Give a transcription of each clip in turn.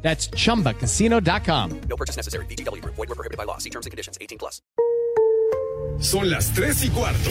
That's chumbacasino.com. No purchase necessary. BGW. Void were prohibited by law. See terms and conditions. 18 plus. Son las 3 y cuarto.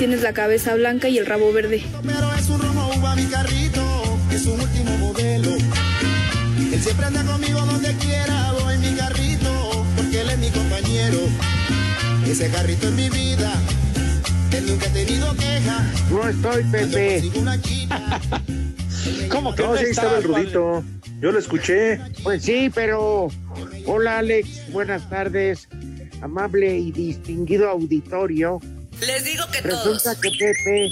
Tienes la cabeza blanca y el rabo verde. Pero es un romo uva mi carrito, es un último modelo. Él siempre anda conmigo donde quiera, voy mi carrito, porque él es mi compañero. Ese carrito es mi vida, él nunca ha tenido queja. No estoy, Pepe. ¿Cómo que no? no sí, estaba el Rudito. Yo lo escuché. Pues sí, pero. Hola, Alex. Buenas tardes. Amable y distinguido auditorio. Les digo que Resulta todos. que Pepe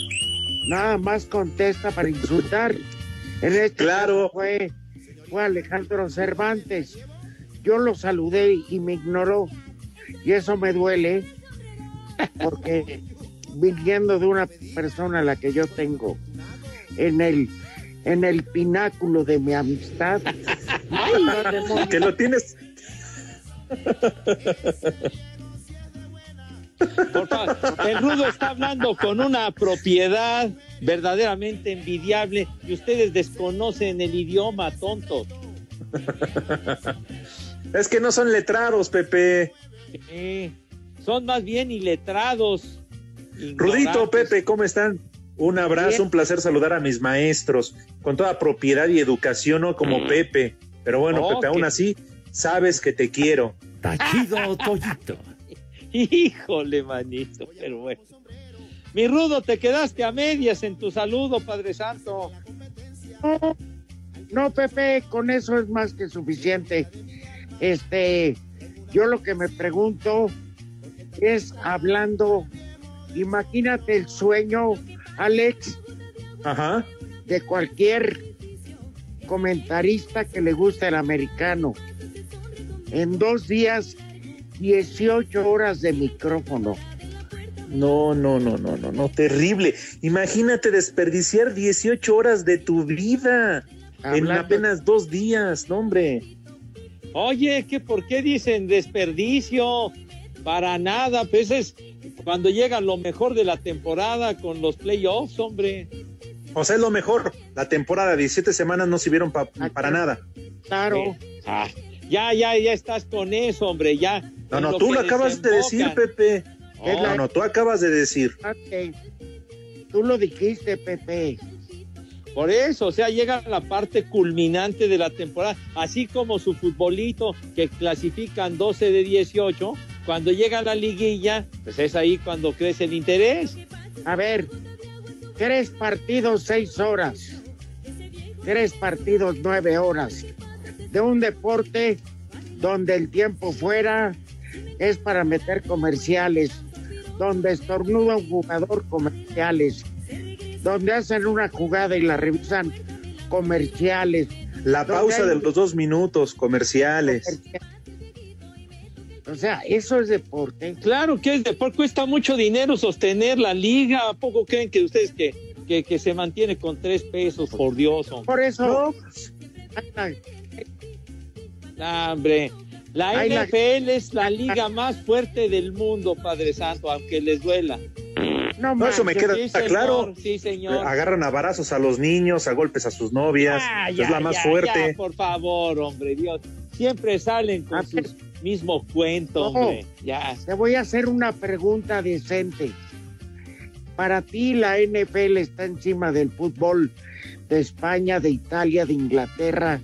nada más contesta para insultar. En este claro. fue, fue Alejandro Cervantes. Yo lo saludé y me ignoró. Y eso me duele porque viniendo de una persona a la que yo tengo en el en el pináculo de mi amistad. que lo tienes. El rudo está hablando con una propiedad verdaderamente envidiable y ustedes desconocen el idioma, tontos. Es que no son letrados, Pepe. Eh, son más bien iletrados. Rudito, Pepe, ¿cómo están? Un abrazo, Bien. un placer saludar a mis maestros con toda propiedad y educación, no como Pepe. Pero bueno, Oh, Pepe, aún así, sabes que te quiero. Tachido Toyito. Híjole, manito, pero bueno. Mi rudo, te quedaste a medias en tu saludo, Padre Santo. No, no, Pepe, con eso es más que suficiente. Este, yo lo que me pregunto es hablando, imagínate el sueño, Alex, Ajá. de cualquier comentarista que le gusta el americano. En dos días, 18 horas de micrófono. No, no, no, no, no, no, terrible. Imagínate desperdiciar 18 horas de tu vida en apenas dos días, no, hombre. Oye, ¿qué, ¿por qué dicen desperdicio? Para nada, pues es cuando llega lo mejor de la temporada con los playoffs, hombre. O sea, es lo mejor. La temporada, 17 semanas no sirvieron pa- para nada. Claro. Ah, ya, ya, ya estás con eso, hombre, ya. No, no, tú lo acabas de decir. Pepe. Oh, No, no, tú acabas de decir. Ok. Tú lo dijiste, Pepe. Por eso, o sea, llega la parte culminante de la temporada, así como su futbolito que clasifican 12 de 18, cuando llega la liguilla, pues es ahí cuando crece el interés. A ver, tres partidos, seis horas. Tres partidos, nueve horas. De un deporte donde el tiempo fuera es para meter comerciales, donde estornuda un jugador comerciales, donde hacen una jugada y la revisan comerciales. La pausa hay de los dos minutos comerciales. O sea, eso es deporte. Claro que es deporte, cuesta mucho dinero sostener la liga. ¿A poco creen que ustedes que, que, que se mantiene con tres pesos, por Dios? hombre? Por eso. Nah, hombre, la Ay, la- NFL es la liga más fuerte del mundo, Padre Santo, aunque les duela. No, No, eso me queda Sí, señor, claro. Sí, señor. Agarran a varazos a los niños, a golpes a sus novias. Ah, es la más ya, fuerte. ya, por favor, hombre, Dios. Siempre salen con A ver. sus mismo cuento, No. hombre. Ya. Te voy a hacer una pregunta decente. Para ti la NFL está encima del fútbol de España, de Italia, de Inglaterra.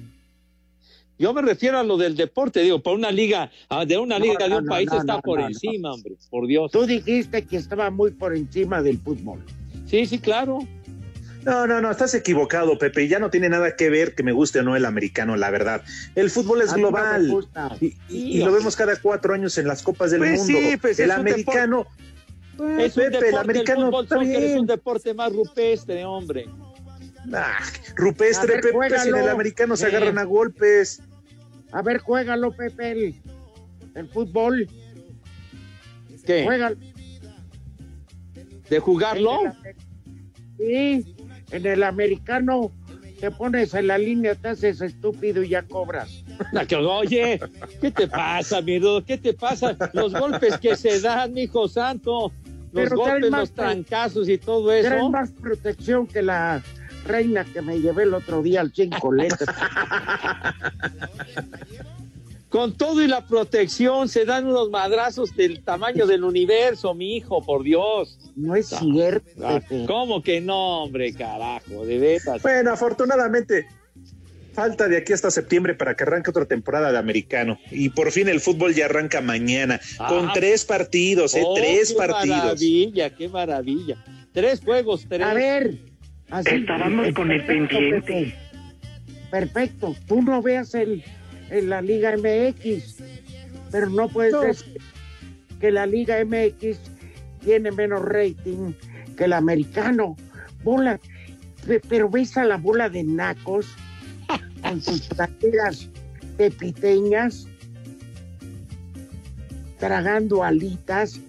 Yo me refiero a lo del deporte, digo, por una liga, ah, de una No, liga de un no, país no, está no, por no, encima, hombre, por Dios. Tú dijiste que estaba muy por encima del fútbol. Sí, sí, claro. No, no, no, estás equivocado, Pepe. Ya no tiene nada que ver que me guste o no el americano, la verdad. El fútbol es A no global. Y, y- y lo vemos cada cuatro años en las copas del Pues mundo. sí, pues el es un americano. Pues, Es un Pepe, deporte, el americano el fútbol está soccer es un deporte más rupestre, hombre. Ah, rupestre, ver, Pepe, si en el americano se Eh. agarran a golpes. A ver, juégalo, Pepe, el, el fútbol. ¿Qué? Juégalo. ¿De jugarlo? Sí, en el americano te pones en la línea, te haces estúpido y ya cobras. Oye, ¿qué te pasa, mi? ¿Qué te pasa? Los golpes que se dan, hijo santo. Los Pero traen golpes, más los trancazos y todo Traen eso. más protección que la reina que me llevé el otro día al cinco letras. Con todo y la protección se dan unos madrazos del tamaño del universo, mi hijo, por Dios. No es cierto, Ah. ¿Cómo que no, hombre, carajo? De veras. Bueno, afortunadamente, falta de aquí hasta septiembre para que arranque otra temporada de americano. Y por fin el fútbol ya arranca mañana, Ah. con tres partidos, ¿eh? Oh, tres qué partidos. maravilla, qué maravilla. Tres juegos, tres. A ver, así. Estábamos con el Perfecto, pendiente. Perfecto. Tú no veas el, en la Liga MX, pero no puedes No. decir que la Liga MX tiene menos rating que el americano. Bola, pe- pero ves a la bola de nacos con sus plateras pepiteñas tragando alitas.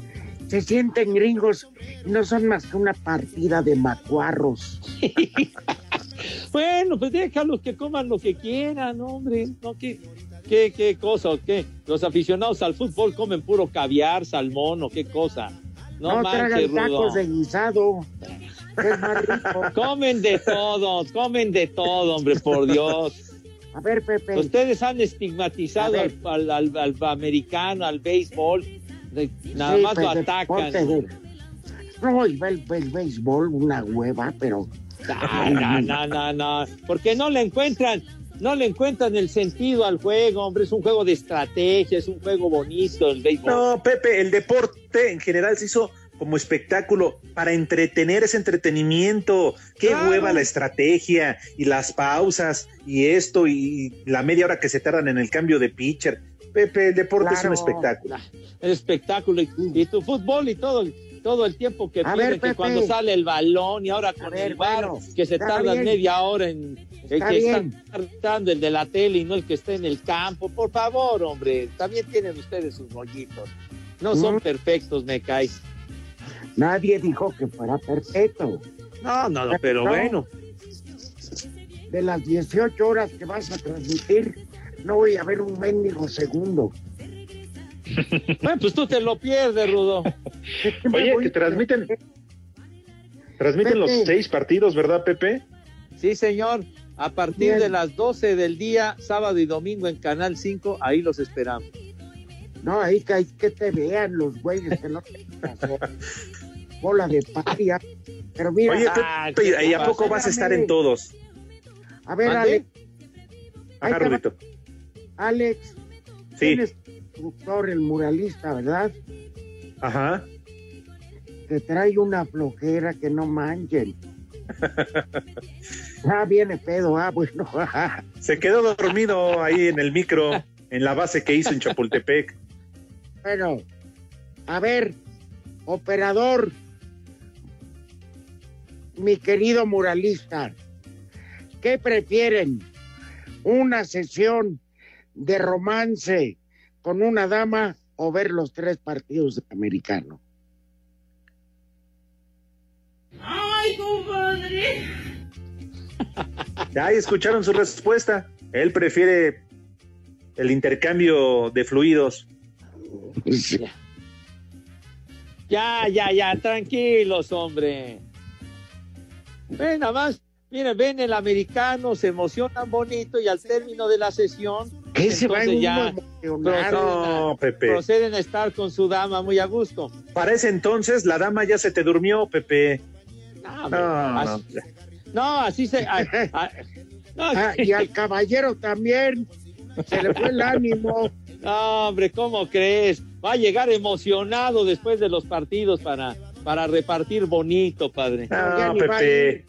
Se sienten gringos y no son más que una partida de macuarros. Bueno, pues déjalos que coman lo que quieran, hombre. No, ¿qué, qué, qué cosa o qué? Los aficionados al fútbol comen puro caviar, salmón o qué cosa. No, No, manches, tragan Rudo. tacos de guisado. es más rico. Comen de todo, comen de todo, hombre, por Dios. A ver, Pepe. Ustedes han estigmatizado al, al- al- al americano, al béisbol. De- nada Sí, más lo pues, atacan. de- No, y el, el béisbol, una hueva, pero Ah, no, no, no, no. Porque no le encuentran, no le encuentran el sentido al juego, hombre. Es un juego de estrategia, es un juego bonito el béisbol. No, Pepe, el deporte en general se hizo como espectáculo para entretener ese entretenimiento. Qué Claro. hueva la estrategia y las pausas y esto y la media hora que se tardan en el cambio de pitcher. Pepe, el deporte es un espectáculo. El espectáculo y, y tu fútbol y todo, todo el tiempo que ver, que Pepe. cuando sale el balón y ahora con ver, el bar, bueno, que se bien. media hora en el Está que bien. está tardando el de la tele y no el que está en el campo. Por favor, hombre, también tienen ustedes sus rollitos. No son Mm. perfectos, me caes. nadie dijo que fuera perfecto. No, no, no, pero No. bueno. De las 18 horas que vas a transmitir, no voy a ver un mendigo segundo. Bueno, pues tú te lo pierdes, Rudo. ¿De qué me Oye, que transmiten, transmiten los seis partidos, ¿verdad, Pepe? Sí, señor. A partir Bien. de las 12 del día, sábado y domingo en Canal 5, ahí los esperamos. No, ahí que, hay que te vean los güeyes que no te pasó. Bola de paria. Pero mira, Oye, Ah, Pepe, ¿qué ¿y a poco vas a estar en todos? a ver, Ahí Ajá, va. Alex, Sí, tienes instructor, el muralista, ¿verdad? ajá. Te trae una flojera que no manchen. ah, viene pedo, ah, bueno. Se quedó dormido ahí en el micro, en la base que hizo en Chapultepec. Bueno, a ver, operador, mi querido muralista, ¿qué prefieren? ¿Una sesión de romance con una dama o ver los tres partidos de americano? Ya ahí escucharon su respuesta. Él prefiere el intercambio de fluidos. Ya, ya, ya, tranquilos, hombre. Ven, nada más, miren, ven el americano, se emocionan bonito y al término de la sesión, ¿Qué se va ya proceden, No, a, Pepe. proceden a estar con su dama muy a gusto. Para ese entonces la dama ya se te durmió, Pepe. No, No, no. así, no, así se... a- a- no, Ah, y al caballero también. Se le fue el ánimo. No, hombre, ¿cómo crees? Va a llegar emocionado después de los partidos para, para repartir bonito, padre. No, a Pepe.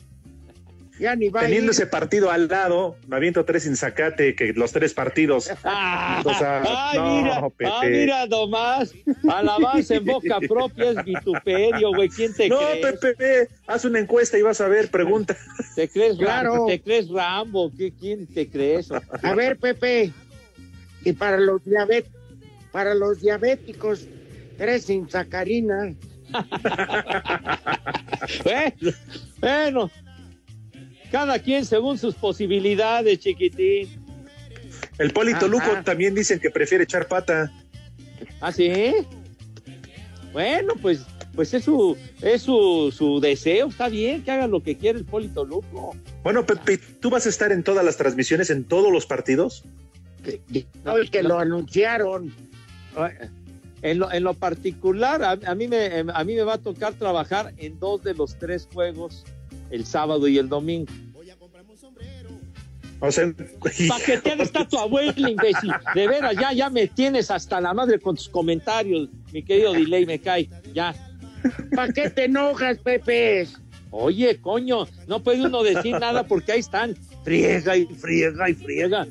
Ir. Ya ni va a Teniendo ese partido al lado, me aviento tres sin sacate, que los tres partidos. Ah, O sea, ay, no, mira, Pepe. ah, mira nomás, alabanza en boca propia es vituperio, güey, ¿quién te No, crees? Pepe, haz una encuesta y vas a ver, pregunta. ¿Te crees, Claro. Rambo? ¿Te crees Rambo? ¿Qué, ¿Quién te crees? A ver, Pepe. Y para los diabet para los diabéticos, tres sin sacarina. Bueno, bueno, cada quien según sus posibilidades, chiquitín. El Polito. Luco también dicen que prefiere echar pata. ¿Ah, sí? Bueno, pues, pues es su, es su, su deseo, está bien que haga lo que quiere el Polito Luco. Bueno, Pepe, ¿tú vas a estar en todas las transmisiones, en todos los partidos? No, el que lo anunciaron. En lo, en lo particular, a, a mí me, a mí me va a tocar trabajar en dos de los tres juegos, el sábado y el domingo. O sea, Paqueteada está tu abuela, imbécil. De veras, ya, ya me tienes hasta la madre con tus comentarios, mi querido Delay, me cae. Ya. ¿Para qué te enojas, Pepe? Oye, coño, no puede uno decir nada porque ahí están. Friega y friega y friega.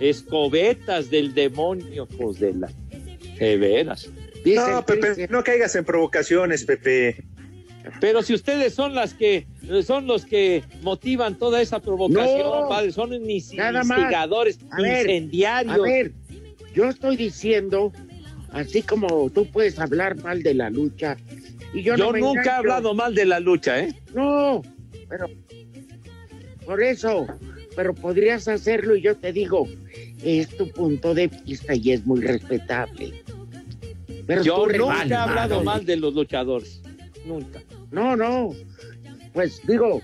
Escobetas del demonio, pues de la. De veras. No, Pepe, no caigas en provocaciones, Pepe. Pero si ustedes son las que son los que motivan toda esa provocación, No, padre, son instigadores, A ver, incendiarios. A ver, yo estoy diciendo, así como tú puedes hablar mal de la lucha, y yo, Yo no me nunca he hablado mal de la lucha, ¿eh? No, pero por eso, pero podrías hacerlo y yo te digo, es tu punto de vista y es muy respetable. Pero Yo nunca he hablado madre. mal de los luchadores. Nunca. No, no, pues digo.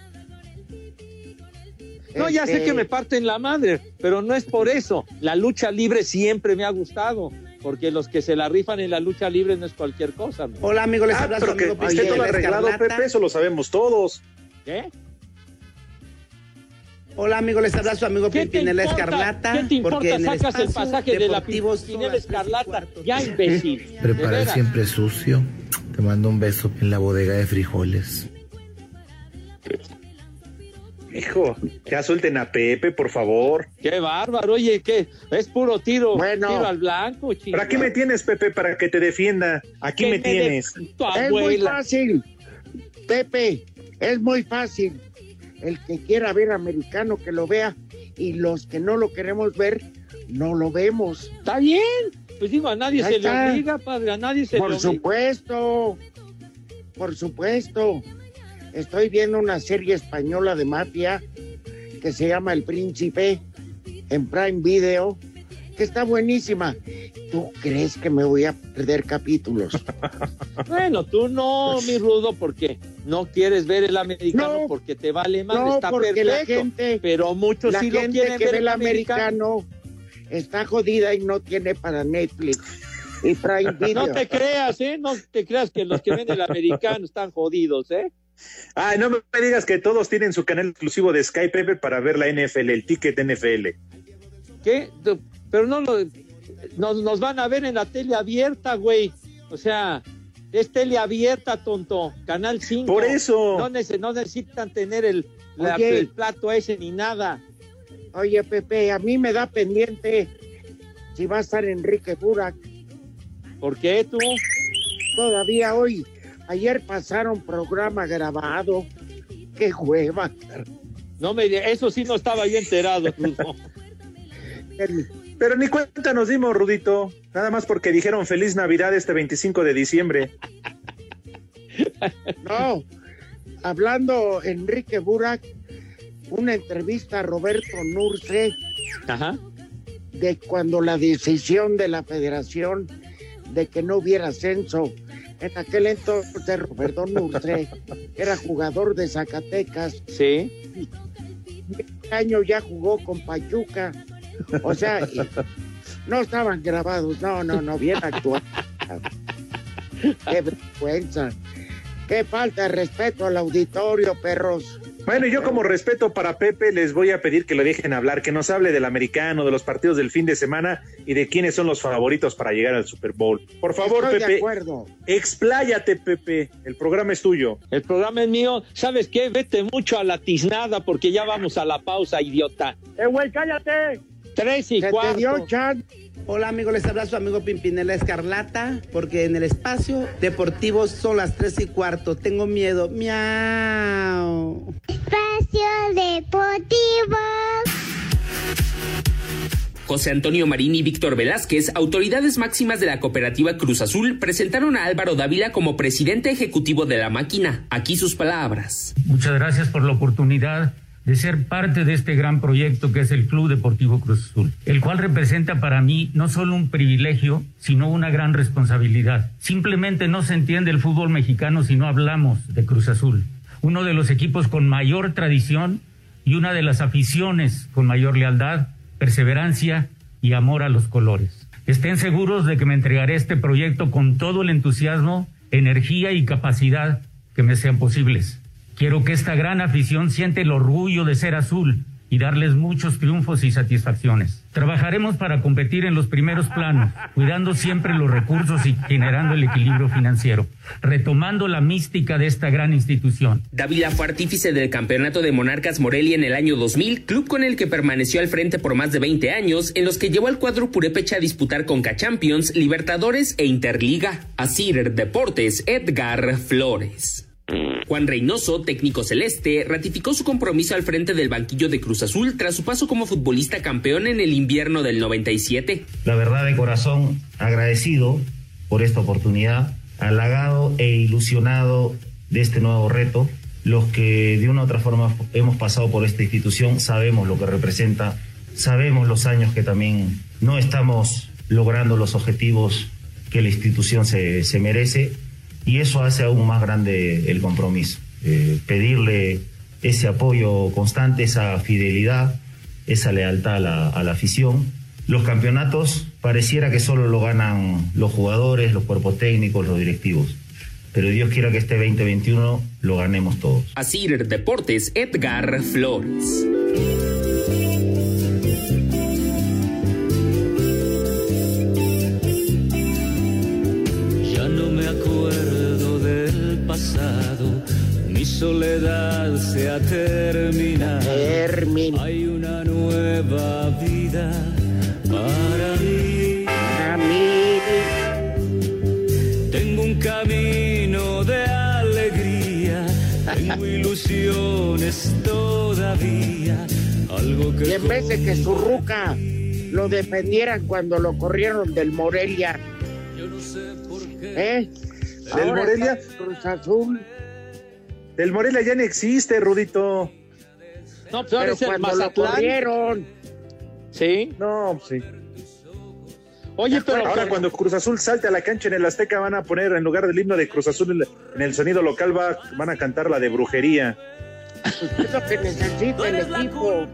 No, ya sé este, que me parten la madre, pero no es por eso. La lucha libre siempre me ha gustado, porque los que se la rifan en la lucha libre no es cualquier cosa. ¿no? Hola, amigo, les Ah, pero que amigo esté todo arreglado, Escarlata. Pepe, eso lo sabemos todos. ¿Qué? Hola, amigo, les habla su amigo ¿Qué te Pimpinela? Escarlata. ¿Qué te importa? porque en el Sacas el pasaje de la Pimpinela Escarlata. Ya, imbécil. Preparar siempre sucio. Te mando un beso en la bodega de frijoles. Hijo, ya suelten a Pepe, por favor. Qué bárbaro, oye, que es puro tiro, Bueno. tiro al blanco, chico. ¿Para qué me tienes, Pepe? Para que te defienda. Aquí Que me tienes. Es muy fácil, Pepe, es muy fácil. El que quiera ver americano que lo vea y los que no lo queremos ver, no lo vemos. Está bien. Pues digo, a nadie se le obliga, padre, a nadie se Por le obliga. supuesto, por supuesto. Estoy viendo una serie española de mafia que se llama El Príncipe en Prime Video, que está buenísima. ¿Tú crees que me voy a perder capítulos? Bueno, tú no, mi rudo, porque no quieres ver el americano No. porque te vale más, No, está porque la perfecto. gente- pero muchos La sí lo gente quieren que ver ve el el americano. americano está jodida y no tiene para Netflix y Prime Video. No te creas, ¿eh? No te creas que los que ven el americano están jodidos, ¿eh? Ay, no me digas que todos tienen su canal exclusivo de Sky, Pepe, para ver la NFL, el ticket NFL. ¿Qué? Pero no lo, nos, nos van a ver en la tele abierta, güey. O sea, es tele abierta, tonto. Canal 5. Por eso. No, nece- no necesitan tener el, la- el plato ese ni nada. Oye, Pepe, a mí me da pendiente si va a estar Enrique Burak ¿Por qué tú? todavía hoy. Ayer pasaron programa grabado. Qué hueva. No me, eso sí no estaba yo enterado. Pero ni cuenta nos dimos, Rudito. Nada más porque dijeron feliz Navidad este 25 de diciembre. No, hablando Enrique Burak, una entrevista a Roberto Nurce Ajá. de cuando la decisión de la federación de que no hubiera ascenso En aquel entonces Roberto Nurce era jugador de Zacatecas. Sí. Este año ya jugó con Pachuca. O sea, no estaban grabados. No, no, no, bien actuado. Qué vergüenza. Qué falta de respeto al auditorio, perros. Bueno, y yo como respeto para Pepe les voy a pedir que lo dejen hablar, que nos hable del americano, de los partidos del fin de semana y de quiénes son los favoritos para llegar al Super Bowl. Por favor, Estoy de Pepe, acuerdo. expláyate, Pepe. El programa es tuyo. El programa es mío. ¿Sabes qué? Vete mucho a la tiznada porque ya vamos a la pausa, idiota. ¡Eh, güey, cállate! Tres y Se te cuarto. dio chan. Hola amigos, les habla su amigo Pimpinela Escarlata, porque en el espacio deportivo son las 3 y cuarto. Tengo miedo. Miau. Espacio Deportivo. José Antonio Marín y Víctor Velázquez, autoridades máximas de la cooperativa Cruz Azul, presentaron a Álvaro Dávila como presidente ejecutivo de la máquina. Aquí sus palabras. Muchas gracias por la oportunidad de ser parte de este gran proyecto que es el Club Deportivo Cruz Azul, el cual representa para mí no solo un privilegio, sino una gran responsabilidad. Simplemente no se entiende el fútbol mexicano si no hablamos de Cruz Azul, uno de los equipos con mayor tradición y una de las aficiones con mayor lealtad, perseverancia y amor a los colores. Estén seguros de que me entregaré este proyecto con todo el entusiasmo, energía y capacidad que me sean posibles. Quiero que esta gran afición siente el orgullo de ser azul y darles muchos triunfos y satisfacciones. Trabajaremos para competir en los primeros planos, cuidando siempre los recursos y generando el equilibrio financiero, retomando la mística de esta gran institución. Dávila fue artífice del campeonato de Monarcas Morelia en el año 2000, club con el que permaneció al frente por más de 20 años, en los que llevó al cuadro Purépecha a disputar Conca Champions, Libertadores e Interliga. Asir Deportes, Edgar Flores. Juan Reynoso, técnico celeste, ratificó su compromiso al frente del banquillo de Cruz Azul tras su paso como futbolista campeón en el invierno del 97. La verdad de corazón agradecido por esta oportunidad, halagado e ilusionado de este nuevo reto. Los que de una u otra forma hemos pasado por esta institución sabemos lo que representa, sabemos los años que también no estamos logrando los objetivos que la institución se, se merece y eso hace aún más grande el compromiso. Eh, pedirle ese apoyo constante, esa fidelidad, esa lealtad a la, a la afición. Los campeonatos pareciera que solo lo ganan los jugadores, los cuerpos técnicos, los directivos. Pero Dios quiera que este 2021 lo ganemos todos. Asir Deportes, Edgar Flores. Soledad se ha terminado. Hay una nueva vida para mí. Tengo un camino de alegría, tengo ilusiones todavía. Algo que Y en vez de que su ruca lo defendieran cuando lo corrieron del Morelia. ¿Eh? ¿Del Ahora Morelia? Cruz Azul. Del Morelia ya no existe, Rudito. No, pues Pero ahora es el Mazatlán. Sí. No, sí. Oye, pero ahora cuando Cruz Azul salte a la cancha en el Azteca van a poner en lugar del himno de Cruz Azul en el- el sonido local va, van a cantar la de brujería. Es lo que necesita el equipo.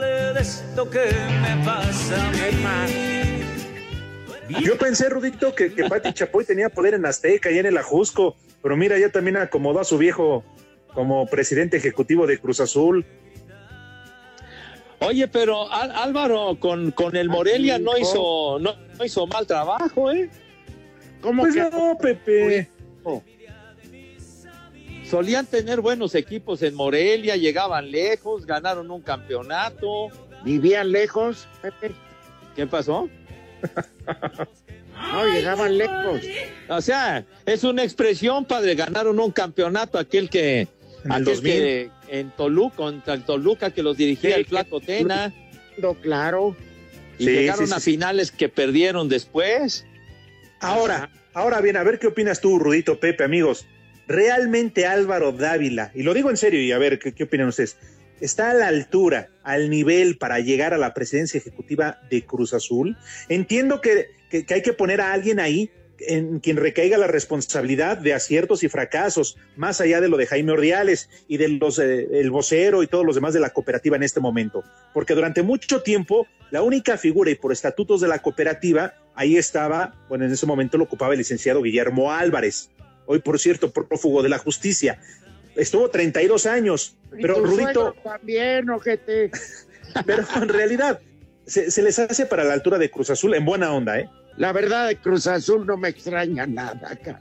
de esto que me pasa a mí. Yo pensé, Rudito, que, que Pati Chapoy tenía poder en Azteca y en el Ajusco, pero mira, ya también acomodó a su viejo como presidente ejecutivo de Cruz Azul. Oye, pero Álvaro con, con el Morelia no hizo no, no hizo mal trabajo, ¿eh? ¿Cómo Pues que no, Pepe. Solían tener buenos equipos en Morelia, llegaban lejos, ganaron un campeonato. vivían lejos, Pepe? ¿Qué pasó? No, llegaban lejos. O sea, es una expresión, padre, ganaron un campeonato aquel que Aquel 2000. que en Toluca, contra el Toluca que los dirigía Sí, el Flaco Tena No, claro. y Sí, llegaron sí, a finales que perdieron después. Ahora, ahora bien, a ver qué opinas tú, Rudito, Pepe, amigos. ¿Realmente Álvaro Dávila, y lo digo en serio, y a ver qué, qué opinan ustedes, está a la altura, al nivel para llegar a la presidencia ejecutiva de Cruz Azul? Entiendo que, que- que hay que poner a alguien ahí en quien recaiga la responsabilidad de aciertos y fracasos, más allá de lo de Jaime Ordiales y de los eh, el vocero y todos los demás de la cooperativa en este momento, porque durante mucho tiempo la única figura y por estatutos de la cooperativa ahí estaba, bueno, en ese momento lo ocupaba el licenciado Guillermo Álvarez, hoy por cierto prófugo de la justicia. Estuvo 32 años, pero Rudito, También, ojete. pero en realidad se, se les hace para la altura de Cruz Azul en buena onda, ¿eh? La verdad de Cruz Azul no me extraña nada, cara.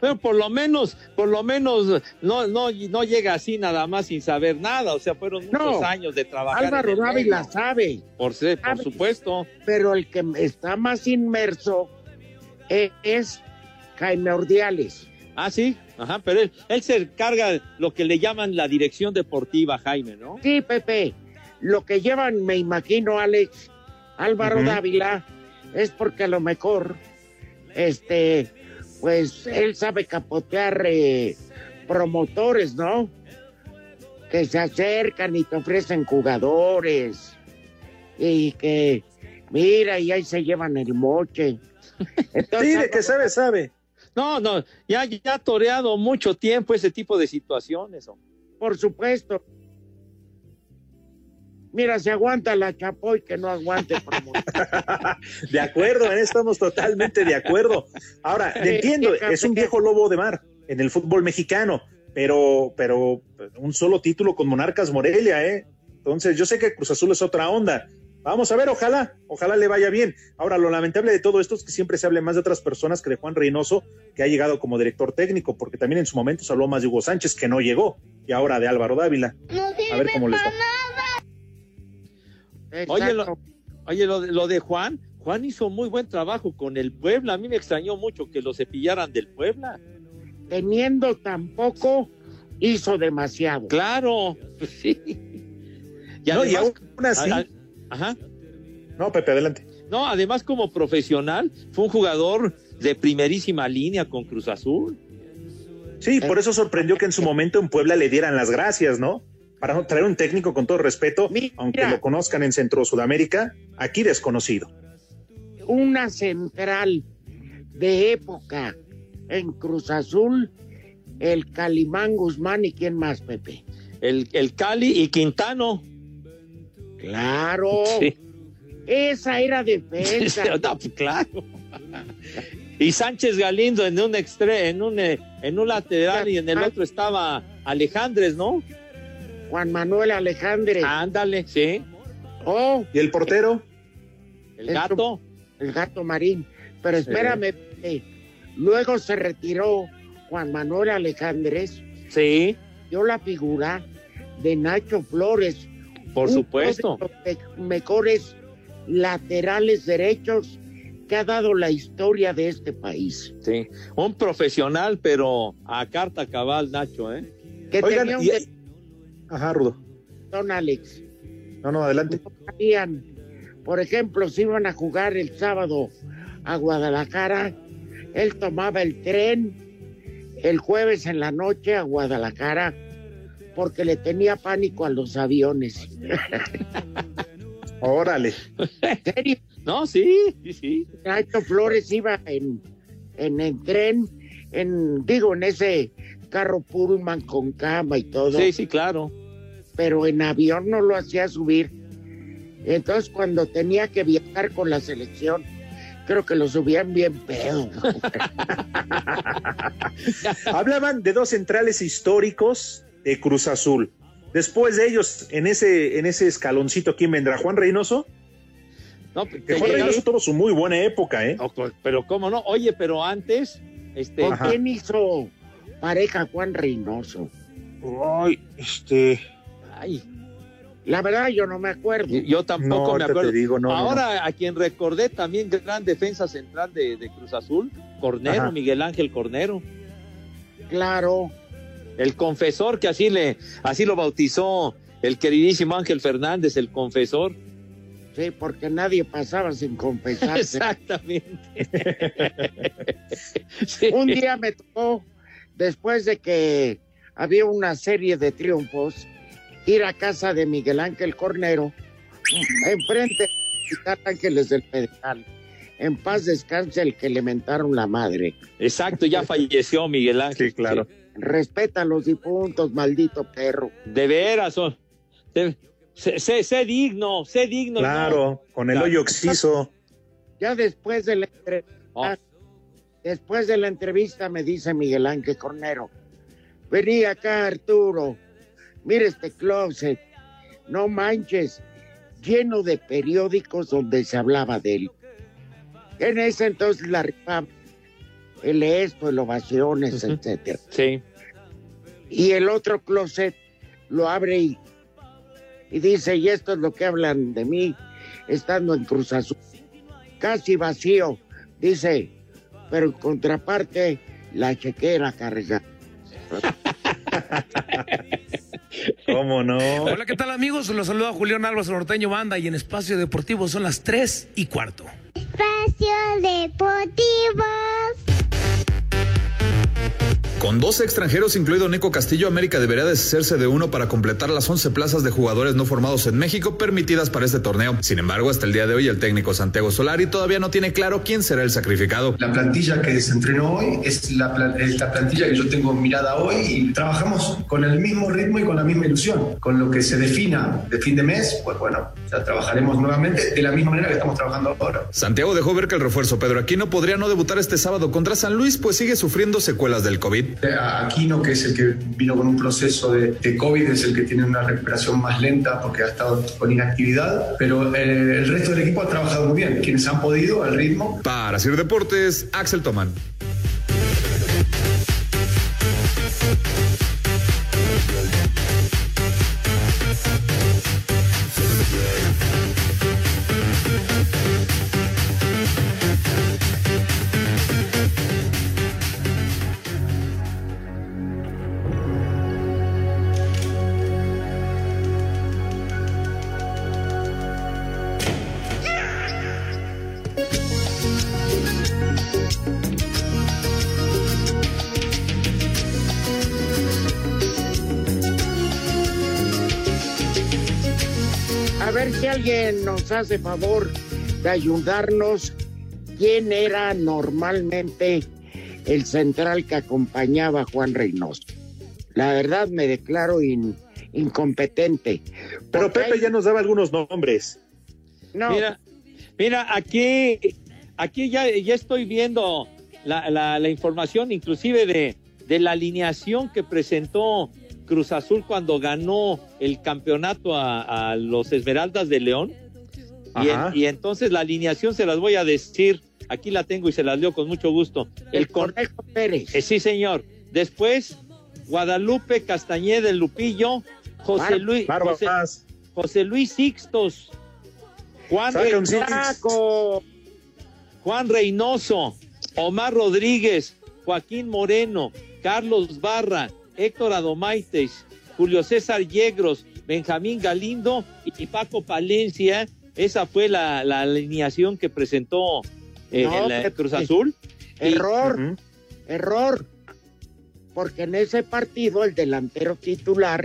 Pero por lo menos, por lo menos no, no, no llega así nada más sin saber nada. O sea, fueron muchos No. años de trabajar. Álvaro Dávila sabe, Por, ser- por supuesto. pero el que está más inmerso e- es Jaime Ordiales. Ah, sí. Ajá, pero él, él se encarga de lo que le llaman la dirección deportiva, Jaime, ¿no? Sí, Pepe, lo que llevan, me imagino, Alex, Álvaro. Dávila, es porque a lo mejor, este, pues él sabe capotear eh, promotores, ¿no? Que se acercan y te ofrecen jugadores y que, mira, y ahí se llevan el moche. Sí, de que sabe, sabe. No, no, ya, ya ha toreado mucho tiempo ese tipo de situaciones. hombre. Por supuesto. Mira, se aguanta la chapoy que no aguante. De acuerdo, en eso estamos totalmente de acuerdo. Ahora, entiendo, es un viejo lobo de mar en el fútbol mexicano, pero, pero un solo título con Monarcas Morelia, ¿eh? Entonces, yo sé que Cruz Azul es otra onda. Vamos a ver, ojalá, ojalá le vaya bien. Ahora, lo lamentable de todo esto es que siempre se hable más de otras personas que de Juan Reynoso, que ha llegado como director técnico, porque también en su momento se habló más de Hugo Sánchez, que no llegó, y ahora de Álvaro Dávila. A ver cómo les va. Oye, lo, oye lo, de- lo de Juan, Juan hizo muy buen trabajo con el Puebla. A mí me extrañó mucho que lo cepillaran del Puebla. Teniendo tan poco, hizo demasiado. Claro, sí. Y No, y aún así- a- a- ajá. No, Pepe, adelante. No, además como profesional, fue un jugador de primerísima línea con Cruz Azul. Sí, por eso sorprendió que en su momento en Puebla le dieran las gracias, ¿no? Para traer un técnico con todo respeto, aunque lo conozcan en Centro Sudamérica, aquí desconocido. Una central de época en Cruz Azul, el Calimán Guzmán y quién más, Pepe. El, el Cali y Quintano. Claro. Sí. Esa era defensa. No, claro. Y Sánchez Galindo en un extre, en un eh, en un lateral y en el otro estaba Alejandres, ¿no? Juan Manuel Alejandre. Ándale, sí. Oh, ¿Y el portero? El gato. el gato marín. Pero espérame, Pepe. luego se retiró Juan Manuel Alejandres. Sí. Dio la figura de Nacho Flores. Por uno supuesto. de los me- mejores laterales derechos que ha dado la historia de este país. Sí. Un profesional, pero a carta cabal, Nacho, ¿eh? Que Oigan, tenía un y- Ajá, Rudo. don Alex. No, no, adelante. por ejemplo, si iban a jugar el sábado a Guadalajara, él tomaba el tren el jueves en la noche a Guadalajara porque le tenía pánico a los aviones. Órale. ¿En serio? No, sí, sí, sí. Nacho Flores iba en, en el tren, en, digo, en ese carro Pullman con cama y todo. Sí, sí, claro. Pero en avión no lo hacía subir. Entonces, cuando tenía que viajar con la selección, creo que lo subían bien pedo. Hablaban de dos centrales históricos de Cruz Azul. Después de ellos, en ese, en ese escaloncito, ¿quién vendrá? ¿Juan Reynoso? No, Que Juan Reynoso tuvo su muy buena época, ¿eh? Pero cómo no, oye, pero antes, este, ¿Con quién hizo pareja Juan Reynoso? Ay, este. Ay. La verdad, yo no me acuerdo. Yo tampoco No, me acuerdo. te digo, no, no, Ahora, a quien recordé también gran defensa central de, de Cruz Azul, Cornero, Ajá. Miguel Ángel Cornero. Claro. El confesor, que así le, así lo bautizó el queridísimo Ángel Fernández, el confesor. Sí, porque nadie pasaba sin confesarse. Exactamente. Un día me tocó, después de que había una serie de triunfos, ir a casa de Miguel Ángel Cornero, enfrente de Ángeles del Pedregal, en paz descanse el que le mentaron la madre. Exacto, ya falleció Miguel Ángel. Sí, claro. Respeta a los difuntos, maldito perro. De veras, oh, de- sé, sé- sé digno, sé digno. Claro, con el Claro. hoyo oxiso. Ya después de la entrevista, Oh. después de la entrevista me dice Miguel Ángel Cornero, vení acá Arturo, mira este closet, no manches, lleno de periódicos donde se hablaba de él. En ese entonces la rifaba, el esto, el ovaciones, etcétera. Sí. Y el otro closet lo abre y, y dice, y esto es lo que hablan de mí, estando en Cruz Azul. Casi vacío, dice, pero en contraparte, la chequera cargada. ¿Cómo no? Hola, ¿qué tal amigos? Los saluda Julián Álvarez Norteño Banda y en Espacio Deportivo son las 3 y cuarto. Espacio Deportivo. Con dos extranjeros, incluido Nico Castillo, América debería deshacerse de uno para completar las 11 plazas de jugadores no formados en México permitidas para este torneo. Sin embargo, hasta el día de hoy, el técnico Santiago Solari todavía no tiene claro quién será el sacrificado. La plantilla que se entrenó hoy es la, pla- es la plantilla que yo tengo mirada hoy y trabajamos con el mismo ritmo y con la misma ilusión. Con lo que se defina de fin de mes, pues bueno, ya trabajaremos nuevamente de la misma manera que estamos trabajando ahora. Santiago dejó ver que el refuerzo Pedro Aquino podría no debutar este sábado contra San Luis, pues sigue sufriendo secuelas del COVID. A Aquino, que es el que vino con un proceso de, de COVID, es el que tiene una recuperación más lenta porque ha estado con inactividad, pero eh, el resto del equipo ha trabajado muy bien. Quienes han podido al ritmo, Para Sir Deportes, Axel Tomán. Hace favor de ayudarnos. ¿Quién era normalmente el central que acompañaba a Juan Reynoso? La verdad me declaro in- incompetente. Pero Pepe hay- ya nos daba algunos nombres. No, Mira, mira, aquí, aquí ya, ya estoy viendo la, la- la información, inclusive de, de la alineación que presentó Cruz Azul cuando ganó el campeonato a, a los Esmeraldas de León. Y, en- Ajá. y entonces la alineación se las voy a decir. Aquí la tengo y se las leo con mucho gusto. el El Pérez. eh, sí, señor. Después, Guadalupe Castañeda del Lupillo, José Luis, Barba José, Luis Sixtos, Juan, Reynoso. Juan Reynoso, Omar Rodríguez, Joaquín Moreno, Carlos Barra, Héctor Adomaites, Julio César Yegros, Benjamín Galindo y Paco Palencia. Esa fue la, la alineación que presentó eh, No, la Pepe. Cruz Azul. Y- Error, error. Porque en ese partido el delantero titular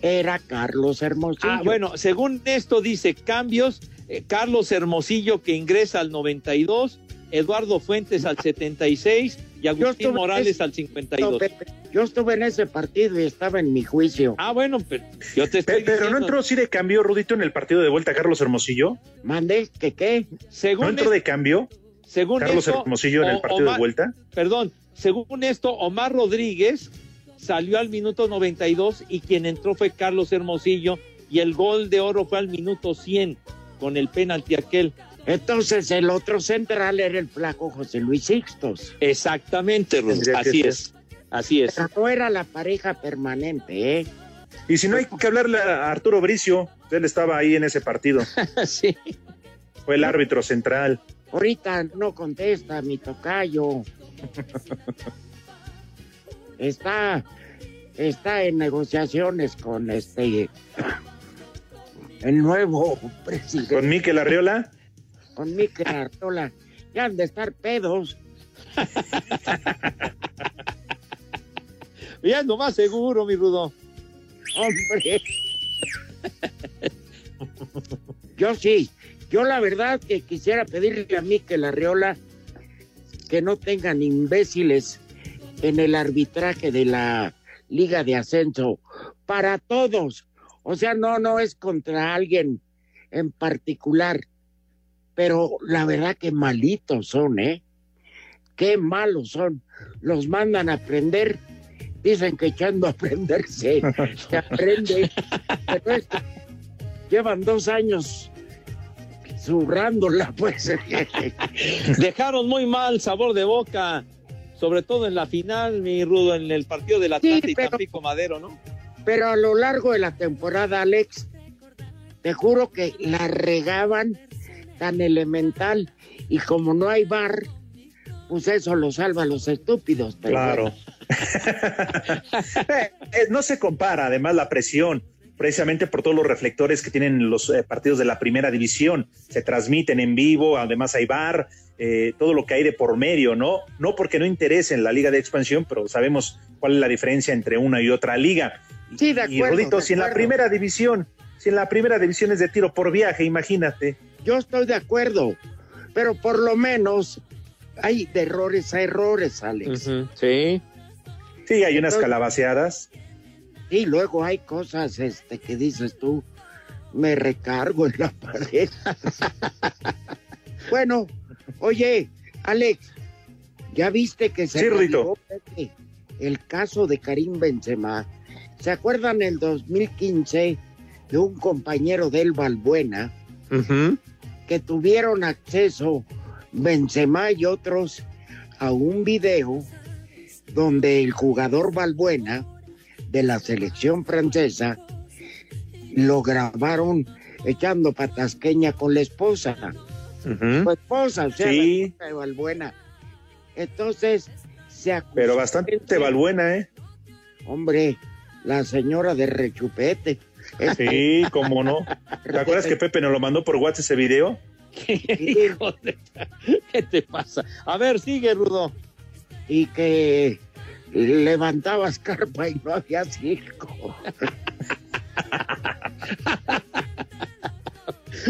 era Carlos Hermosillo. Ah, bueno, según esto dice cambios, eh, Carlos Hermosillo que ingresa al 92, Eduardo Fuentes al 76 y Agustín Morales es- al No, 52. Pepe, Yo estuve en ese partido y estaba en mi juicio. Ah, bueno, pero yo te Pe- estoy Pero no entró sí de cambio, Rudito, en el partido de vuelta Carlos Hermosillo. Mandé que qué. según ¿No entró es- de cambio según Carlos esto, Hermosillo en el partido de vuelta? Perdón, según esto, Omar Rodríguez salió al minuto 92 y quien entró fue Carlos Hermosillo y el gol de oro fue al minuto 100 con el penalti aquel. Entonces el otro central era el flaco José Luis Sixtos. Exactamente, Ruth, así ser. es. Así es. Pero no era la pareja permanente, ¿eh? Y si no hay que hablarle a Arturo Bricio, él estaba ahí en ese partido. sí. Fue el árbitro central. Ahorita no contesta mi tocayo. está, está en negociaciones con este el nuevo presidente. Con Miquel Arriola. Con Miquel Artola. Ya han de estar pedos. Ya no más seguro, mi Rudo. Hombre. Yo sí, Yo la verdad que quisiera pedirle a mí que la Riola que no tengan imbéciles en el arbitraje de la Liga de Ascenso para todos. O sea, no, no es contra alguien en particular, pero la verdad que malitos son, ¿eh? Qué malos son. Los mandan a aprender. Dicen que echando a aprenderse se aprende. Pero es que llevan dos años zurrándola, pues. Dejaron muy mal sabor de boca, sobre todo en la final, mi Rudo, en el partido y pero- Tampico Madero, ¿no? Pero a lo largo de la temporada, Alex, te juro que la regaban tan elemental y como no hay bar, pues eso lo salva a los estúpidos. pero Claro. Eh, eh, no se compara, además, la presión, precisamente por todos los reflectores que tienen los eh, partidos de la primera división. Se transmiten en vivo, además hay bar, eh, todo lo que hay de por medio, ¿no? No porque no interese en la liga de expansión, pero sabemos cuál es la diferencia entre una y otra liga. Sí, de Y acuerdo, Rodito, de si en la primera división, si en la primera división es de tiro por viaje, imagínate. Yo estoy de acuerdo, pero por lo menos hay de errores a errores, Alex. Sí. Sí, hay unas Entonces- calabaceadas. Y luego hay cosas este, que dices tú, me recargo en la pared. bueno, oye, Alex, ¿ya viste que se Sí, el caso de Karim Benzema? ¿Se acuerdan el 2015 de un compañero del Balbuena que tuvieron acceso Benzema y otros a un video donde el jugador Balbuena de la selección francesa lo grabaron echando patasqueña con la esposa. Su esposa, o sea, Sí. la esposa de Balbuena. Entonces, se acusó- Pero bastante valbuena, ¿eh? Hombre, la señora de rechupete. Sí, cómo no. ¿Te acuerdas que Pepe nos lo mandó por WhatsApp ese video? Hijo de- ¿Qué te pasa? A ver, sigue, Rudo. Y que levantabas carpa y no había circo.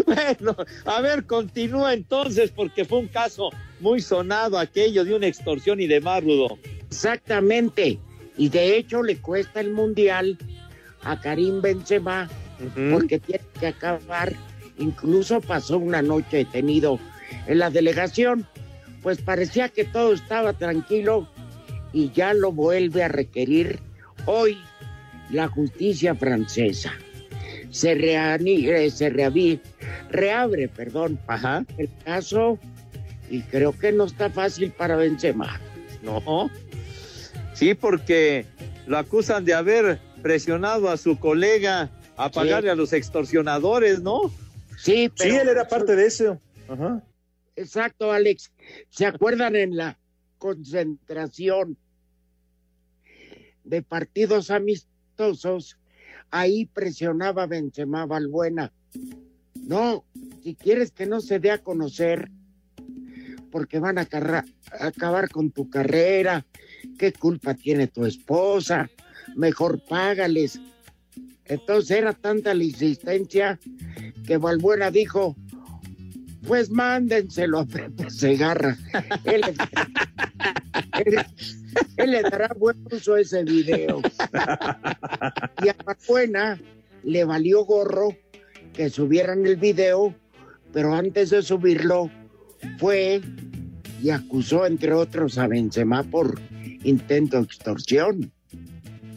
Bueno, a ver, continúa entonces, porque fue un caso muy sonado aquello de una extorsión y demás, Rudo. Exactamente. Y de hecho le cuesta el mundial a Karim Benzema porque tiene que acabar. Incluso pasó una noche detenido en la delegación. Pues parecía que todo estaba tranquilo y ya lo vuelve a requerir hoy la justicia francesa. Se, reani- eh, se reavi- reabre perdón, el caso y creo que no está fácil para Benzema. No. Sí, porque lo acusan de haber presionado a su colega a pagarle a los extorsionadores, ¿no? Sí, Sí, él era parte de eso. Ajá. Exacto, Alex. ¿Se acuerdan en la concentración de partidos amistosos? Ahí presionaba Benzema Balbuena. No, si quieres que no se dé a conocer, porque van a a acabar con tu carrera, ¿qué culpa tiene tu esposa? Mejor págales. Entonces era tanta la insistencia que Balbuena dijo, pues mándenselo a Pepe Segarra. Él, él- él le dará buen uso a ese video. Y a Balbuena le valió gorro que subieran el video, pero antes de subirlo fue y acusó entre otros a Benzema por intento de extorsión.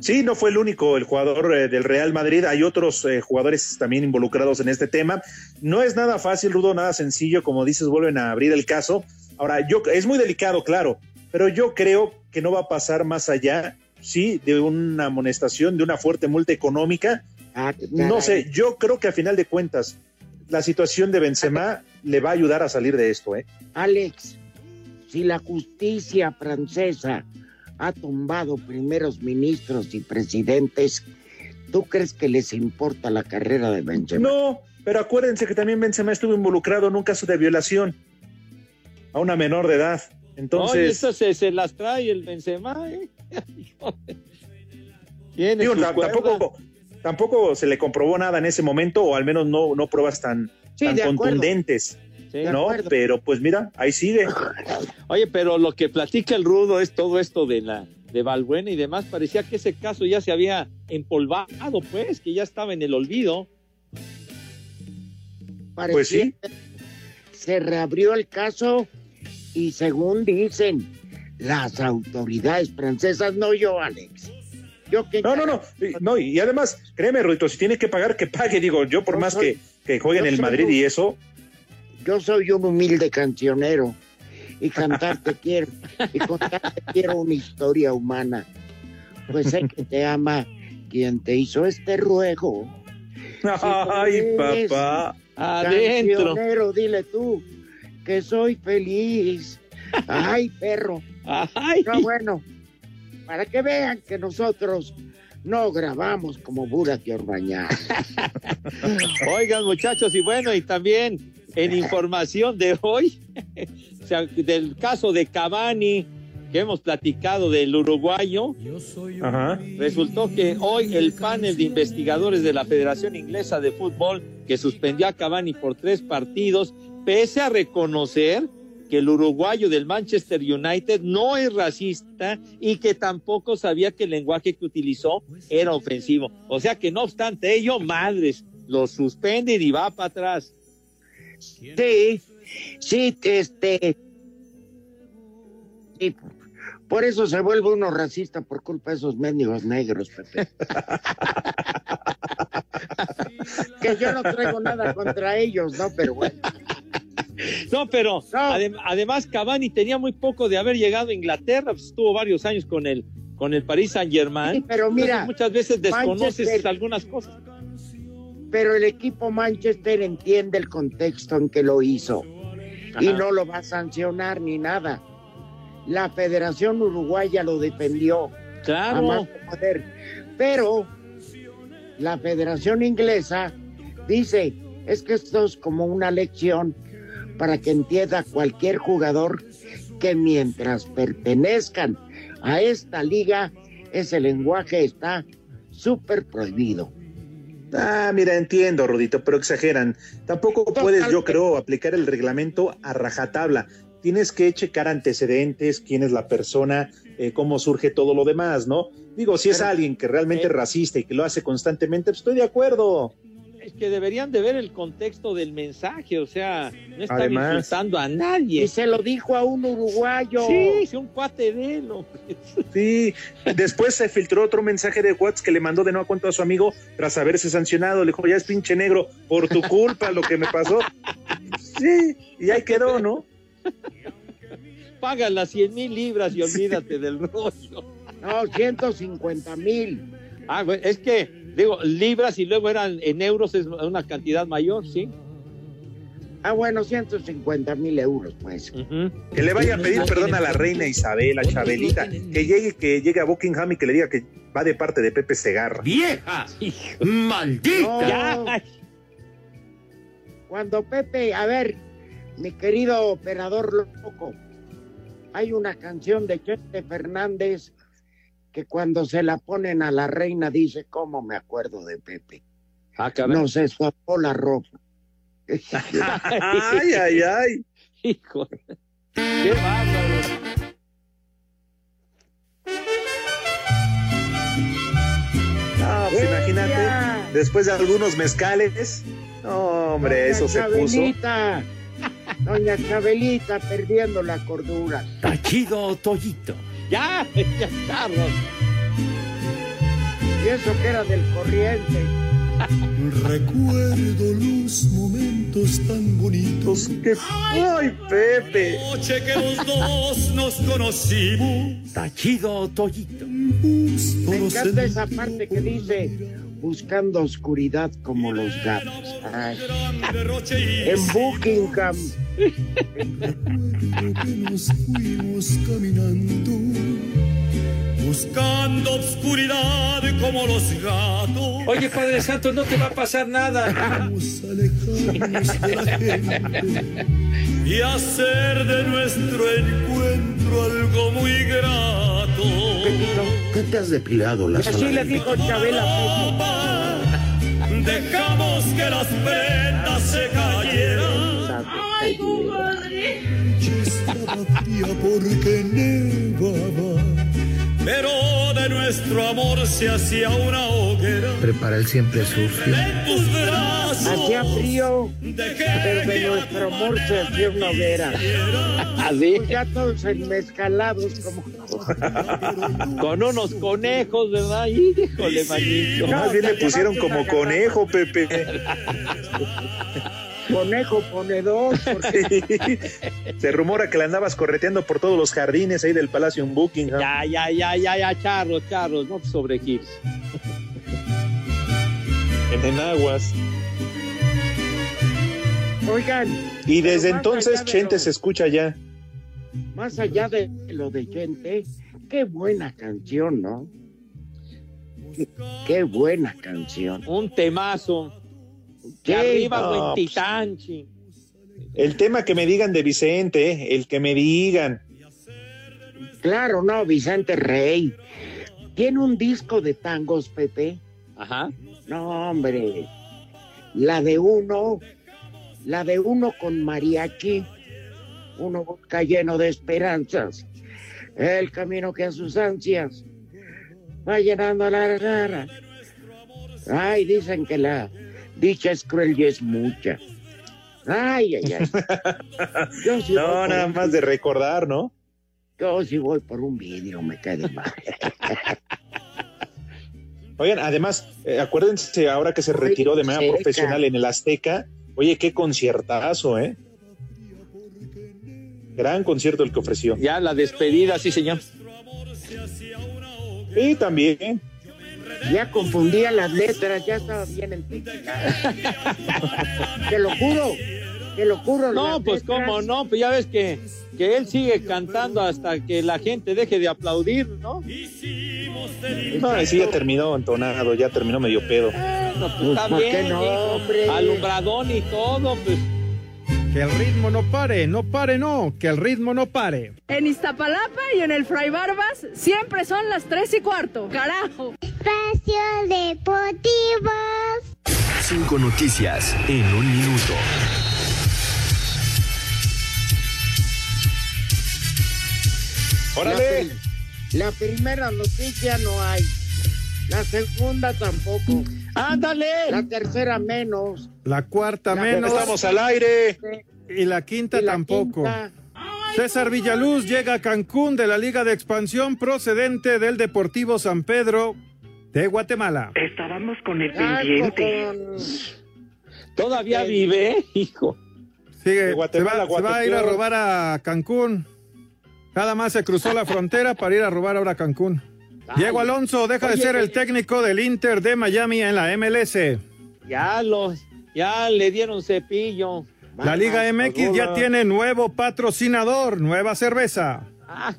Sí, no fue el único, el jugador eh, del Real Madrid. Hay otros eh, jugadores también involucrados en este tema. No es nada fácil, Rudo, nada sencillo. Como dices, vuelven a abrir el caso. Ahora, yo es muy delicado, claro, pero yo creo que no va a pasar más allá, sí, de una amonestación, de una fuerte multa económica. No sé, yo creo que a final de cuentas, la situación de Benzema le va a ayudar a salir de esto, ¿eh? Alex, si la justicia francesa ha tumbado primeros ministros y presidentes, ¿tú crees que les importa la carrera de Benzema? No, pero acuérdense que también Benzema estuvo involucrado en un caso de violación a una menor de edad. Entonces, eso se, se las trae el Benzema, ¿eh? Digo, tampoco, tampoco se le comprobó nada en ese momento, o al menos no, no pruebas tan, Sí, tan de acuerdo. Sí. ¿No? Pero pues mira, ahí sigue. Oye, pero lo que platica el rudo es todo esto de la de Valbuena y demás. Parecía que ese caso ya se había empolvado, pues, que ya estaba en el olvido. Parecía Pues sí. Se reabrió el caso y según dicen las autoridades francesas, no yo, Alex. Yo que No, no, no. Y- no y además, créeme, Ruito, si tiene que pagar, que pague. Digo, yo por Yo más soy- que, que juegue en el Madrid y eso, Yo soy un humilde cancionero y cantar te quiero y contar te quiero una historia humana. Pues sé que te ama quien te hizo este ruego. Ay, papá. Adentro. Cancionero, dile tú que soy feliz. Ay, perro. Ay. No, bueno, para que vean que nosotros no grabamos como Burak y Orbañá. Oigan, muchachos, y bueno, y también en información de hoy, o sea, del caso de Cavani, que hemos platicado del uruguayo, Ajá. resultó que hoy el panel de investigadores de la Federación Inglesa de Fútbol, que suspendió a Cavani por tres partidos, pese a reconocer que el uruguayo del Manchester United no es racista y que tampoco sabía que el lenguaje que utilizó era ofensivo. O sea que no obstante ello, madres, lo suspenden y va para atrás. Sí, sí, este. Sí, por eso se vuelve uno racista por culpa de esos mendigos negros, Pepe. que yo no traigo nada contra ellos, ¿no? Pero bueno. No, pero adem- además Cavani tenía muy poco de haber llegado a Inglaterra, pues, estuvo varios años con el con el Paris Saint Germain. Sí, pero mira, muchas veces desconoces Manchester- algunas cosas. Pero el equipo Manchester entiende el contexto en que lo hizo y no lo va a sancionar ni nada. La Federación Uruguaya lo defendió. Claro. a más poder. Pero la Federación Inglesa dice, es que esto es como una lección para que entienda cualquier jugador que mientras pertenezcan a esta liga, ese lenguaje está súper prohibido. Ah, mira, entiendo, Rodito, pero exageran. Tampoco puedes, yo creo, aplicar el reglamento a rajatabla. Tienes que checar antecedentes, quién es la persona, eh, cómo surge todo lo demás, ¿no? Digo, si es alguien que realmente es racista y que lo hace constantemente, pues estoy de acuerdo. Es que deberían de ver el contexto del mensaje, o sea, no están Además- insultando a nadie. Y se lo dijo a un uruguayo. Sí, es un cuate de él. hombre. Sí, después se filtró otro mensaje de WhatsApp que le mandó de nuevo cuenta a su amigo tras haberse sancionado. Le dijo, ya es pinche negro, por tu culpa lo que me pasó. Sí, y ahí quedó, ¿no? Paga las 100 mil libras y olvídate del rollo. No, 150 mil. Ah, güey, es que, digo, libras y luego eran en euros, es una cantidad mayor, ¿sí? Ah, bueno, 150 mil euros, pues. Que le vaya a pedir perdón a la reina Isabel, a Chabelita, que llegue, que llegue a Buckingham y que le diga que va de parte de Pepe Segarra. ¡Vieja! No. ¡Maldita! Cuando Pepe, a ver, mi querido operador loco, hay una canción de Chente Fernández que cuando se la ponen a la reina dice, ¿cómo me acuerdo de Pepe? Ah. Nos escapó la ropa. Ay, ay, ay. Hijo. Qué bárbaro. No, pues imagínate, después de algunos mezcales, no, hombre, Doña eso se puso. Doña Chabelita perdiendo la cordura. Tachido Toyito. Ya, ya está, Ron. Y eso que era del corriente. Recuerdo los momentos tan bonitos que... ¡Ay, Pepe! Noche que los dos nos conocimos. Tachido Toyito. Me encanta esa parte que dice buscando oscuridad como los gatos. Ay. En Buckingham. Que nos fuimos caminando. Buscando obscuridad como los gatos. Oye, Padre Santo, no te va a pasar nada. Vamos a alejarnos de la gente. Y hacer de nuestro encuentro algo muy grato. ¿Qué te has depilado la así le dijo Chabela. Dejamos que las prendas se cayeran. Porque nevaba. Pero de nuestro amor se hacía una hoguera. Prepara el siempre sucio. Hacía frío, pero de nuestro amor se hacía una hoguera. Así. Pues ya todos enmezcalados como... Con unos conejos, ¿verdad? Híjole, manito. Más bien le pusieron como conejo, Pepe. Conejo ponedor. porque- Se rumora que la andabas correteando por todos los jardines ahí del Palacio en Buckingham. Ya, ya, ya, ya, ya, charros, charros, no te sobregires. En Enaguas. Oigan, Y desde entonces Chente lo- se escucha ya. más allá de lo de gente, qué buena canción, ¿no? Qué, qué buena canción. Un temazo. Sí, De arriba, no, buen pues. titán. El tema que me digan de Vicente, ¿eh? el que me digan. Claro, no, Vicente Rey. Tiene un disco de tangos, Pepe. Ajá. No, hombre. La de uno, la de uno con mariachi, uno busca lleno de esperanzas. El camino que a sus ansias va llenando la gara. Ay, dicen que la dicha es cruel y es mucha. Ay, ay, ay. Yo sí No, nada un- más de recordar, ¿no? Yo si voy por un vidrio, me cae de mal. Oigan, además, eh, acuérdense ahora que se retiró de manera Seca. profesional en el Azteca. Oye, qué conciertazo, ¿eh? Gran concierto el que ofreció. Ya la despedida, sí, señor. Sí, también. Ya confundía las letras, ya estaba bien en Te lo juro, te lo juro. No, pues letras- cómo no, pues ya ves que, que él sigue cantando hasta que la gente deje de aplaudir, ¿no? No, sí, ya terminó entonado, ya terminó medio pedo. No, pues está ¿Por qué bien, no, hombre? Alumbradón y todo, pues. Que el ritmo no pare, no pare, no, que el ritmo no pare. En Iztapalapa y en el Fray Barbas siempre son las tres y cuarto. ¡Carajo! Espacio Deportivo. Cinco noticias en un minuto. La, pri- la primera noticia no hay. La segunda tampoco. ¡Ándale! La tercera menos. La cuarta La menos. Estamos al aire. Y la quinta Y la tampoco. quinta. César Villaluz llega a Cancún de la Liga de Expansión procedente del Deportivo San Pedro de Guatemala. Estábamos con el pendiente. con- Todavía vive, hijo. Sigue, De se, Guatemala, va, se va a ir a robar a Cancún. Nada más se cruzó la frontera para ir a robar ahora a Cancún. Diego Alonso deja de ser el eh, técnico del Inter de Miami en la MLS. Ya los, ya le dieron cepillo. La Liga MX ya tiene nuevo patrocinador, nueva cerveza. Ah,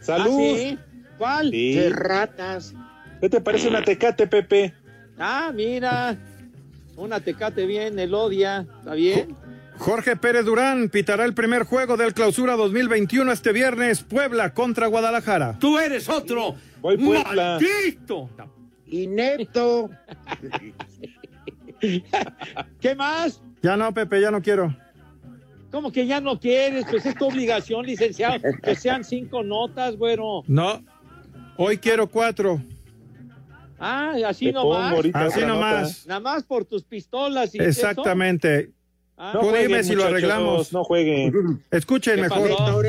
Salud. ¿ah, sí? ¿Cuál? Sí. de ratas. ¿Qué te parece una tecate, Pepe? Ah, mira. Una tecate bien, el odia. ¿Está bien? Jorge Pérez Durán pitará el primer juego del Clausura 2021 este viernes, Puebla contra Guadalajara. Tú eres otro. Voy Puebla. ¡Maldito! Inepto. ¿Qué más? Ya no, Pepe, ya no quiero. ¿Cómo que ya no quieres? Pues es tu obligación, licenciado. Que sean cinco notas, güero. No, hoy quiero cuatro. Ah, así Te nomás. Así nomás. Nada más por tus pistolas y Exactamente. eso. Ah, No Tú dime si lo arreglamos. No jueguen. Escuchen ¿Qué mejor. pasó?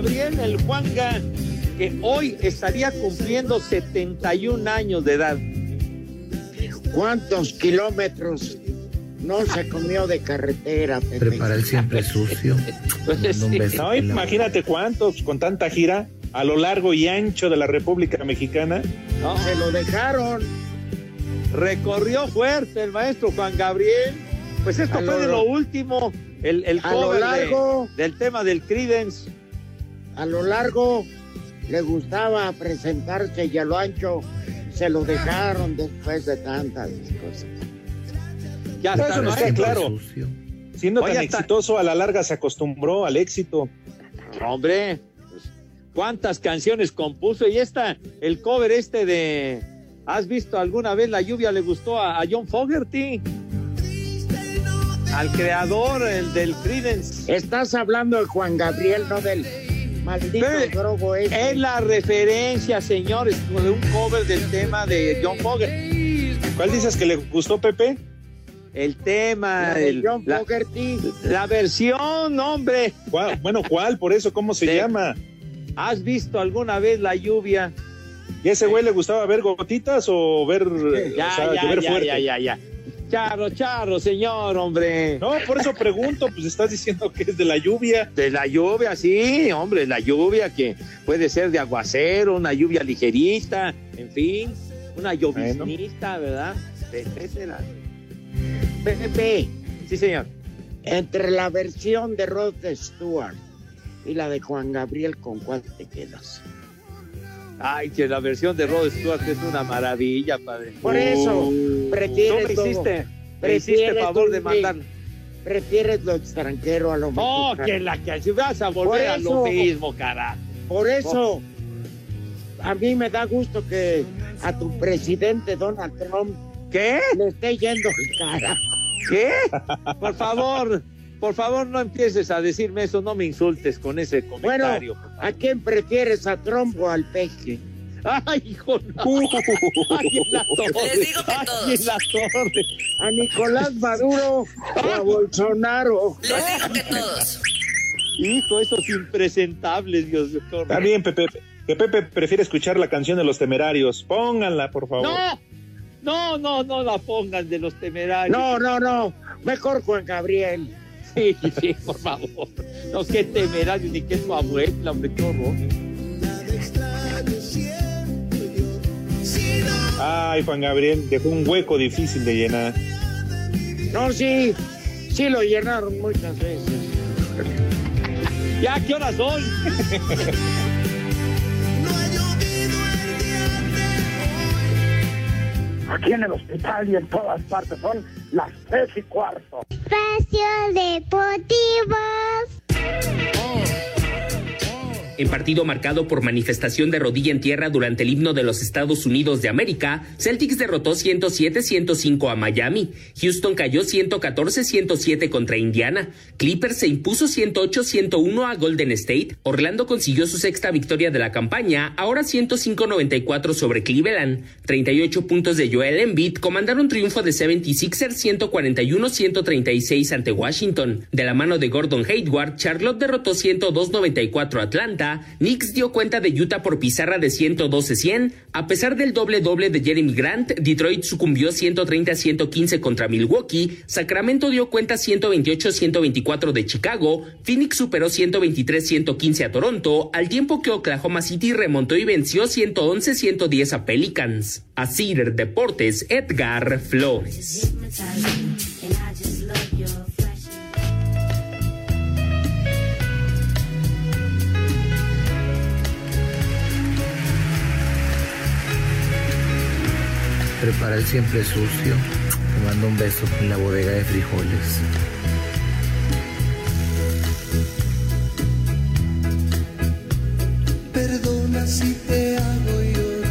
Gabriel, el Juanga, que hoy estaría cumpliendo 71 años de edad. ¿Cuántos kilómetros no se comió de carretera, Pepe? Prepara el siempre sucio. Pues sí. No, imagínate cuántos con tanta gira a lo largo y ancho de la República Mexicana. ¿no? Se lo dejaron. Recorrió fuerte el maestro Juan Gabriel. Pues esto A fue lo- de lo último, el, el lo cover de- largo. del tema del Credence. A lo largo le gustaba presentarse y a lo ancho se lo dejaron después de tantas cosas. Ya está, eso no está claro. Siendo Oye, tan exitoso, a la larga se acostumbró al éxito. Hombre, pues, ¿cuántas canciones compuso? Y esta, el cover este de ¿Has visto alguna vez la lluvia le gustó a, a John Fogerty? Al creador el del Credence. Estás hablando de Juan Gabriel, no del maldito drogo ese. Es la referencia, señores, de un cover del tema de John Fogerty. ¿Cuál dices que le gustó, Pepe? El tema, La de el- John la, la versión, hombre. ¿Cuál? Bueno, ¿cuál? Por eso, ¿cómo se llama? ¿Has visto alguna vez la lluvia? ¿Y a ese güey le gustaba ver gotitas o ver, Ya, o sea, ya, llover ya, fuerte? ya, ya, ya. Charro, charro, señor, hombre. No, por eso pregunto, pues estás diciendo que es de la lluvia. De la lluvia, sí, hombre, la lluvia que puede ser de aguacero, una lluvia ligerita, en fin, una lloviznita, ¿verdad? Etcétera. Pepe, Sí, señor. entre la versión de Rod Stewart y la de Juan Gabriel, ¿con cuál te quedas? Ay, que la versión de Rod Stewart es una maravilla, padre. Por eso, prefieres me todo. hiciste, me hiciste favor de un- mandar. Prefieres lo extranjero a lo Oh, mexicano. que la que si vas a volver a lo mismo, carajo. Por eso, a mí me da gusto que a tu presidente Donald Trump ¿Qué? le esté yendo el cara. ¿Qué? Por favor, por favor, no empieces a decirme eso, no me insultes con ese Bueno, comentario. ¿a quién prefieres, a Trump o al peje? Ay, hijo, no. Ay, en la torre. Les digo que Ay, todos. en la torre. ¿A Nicolás Maduro o a Bolsonaro? Les digo que todos. Hijo, esos impresentables, Dios mío. Está bien, Pepe. Que Pepe prefiere escuchar la canción de los temerarios. Pónganla, por favor. No, no, no, no la pongan de los temerarios. No, no, no. Mejor Juan Gabriel. Sí, sí, por favor. No, qué temerario, ni qué su abuela, hombre, qué horror. Ay, Juan Gabriel, dejó un hueco difícil de llenar. No, sí, sí lo llenaron muchas veces. ¿Ya qué horas son? Aquí en el hospital y en todas partes son las tres y cuarto. Espacio Deportivo. En partido marcado por manifestación de rodilla en tierra durante el himno de los Estados Unidos de América, Celtics derrotó 107-105 a Miami, Houston cayó 114-107 contra Indiana, Clippers se impuso 108-101 a Golden State, Orlando consiguió su sexta victoria de la campaña, ahora 105-94 sobre Cleveland, 38 puntos de Joel Embiid comandaron triunfo de 76ers 141-136 ante Washington. De la mano de Gordon Hayward, Charlotte derrotó 102-94 a Atlanta, Knicks dio cuenta de Utah por pizarra de 112-100, a pesar del doble-doble de Jeremy Grant, Detroit sucumbió 130-115 contra Milwaukee, Sacramento dio cuenta 128-124 de Chicago, Phoenix superó 123-115 a Toronto, al tiempo que Oklahoma City remontó y venció 111-110 a Pelicans. A Cider Deportes, Edgar Flores. Prepara el siempre sucio. Te mando un beso en la bodega de frijoles. Perdona si te hago llorar.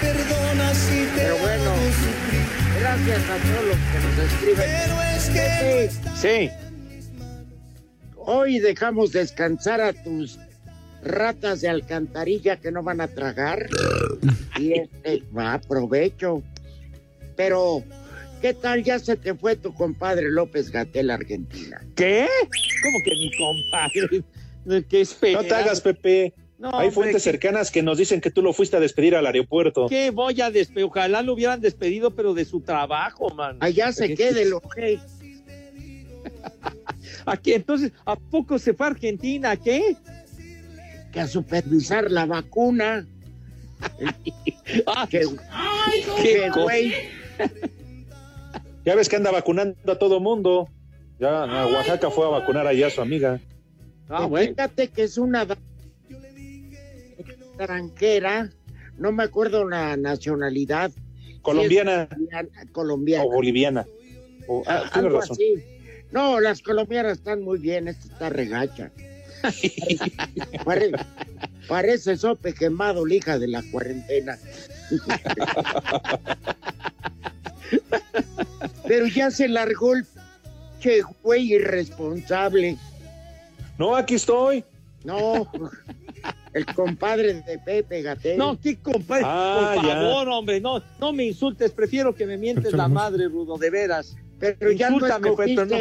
Perdona si te Pero bueno, hago sufrir. gracias a todos los que nos escriben. Pero es que Sí. Hoy dejamos descansar a tus ratas de alcantarilla que no van a tragar. Y este, va, aprovecho. Pero, ¿qué tal? Ya se te fue tu compadre López Gatel a Argentina. ¿Qué? ¿Cómo que mi compadre? ¿Qué? No te hagas, Pepe. No, Hay hombre, fuentes ¿qué- cercanas que nos dicen que tú lo fuiste a despedir al aeropuerto. ¿Qué voy a despedir? Ojalá lo hubieran despedido, pero de su trabajo, man. Allá se quede el ojé. Aquí, entonces, ¿a poco se fue a Argentina? ¿Qué? Que a supervisar la vacuna. qué, qué güey. Ya ves que anda vacunando a todo mundo. Ya a Oaxaca fue a vacunar allá a su amiga. Ah, Fíjate que es una extranjera, no me acuerdo la nacionalidad. Colombiana. Sí, colombiana. O boliviana. O- ah, tienes Algo razón. así. No, las colombianas están muy bien, esta está regacha. Pare- parece sope quemado, la hija de la cuarentena. Pero ya se largó el che güey irresponsable. No, aquí estoy. No, el compadre de Pepe Gatel. No, qué compadre, Ah, por ya. favor, hombre, no, no me insultes, prefiero que me mientes la madre, Rudo, de veras. Pero ya no pero no.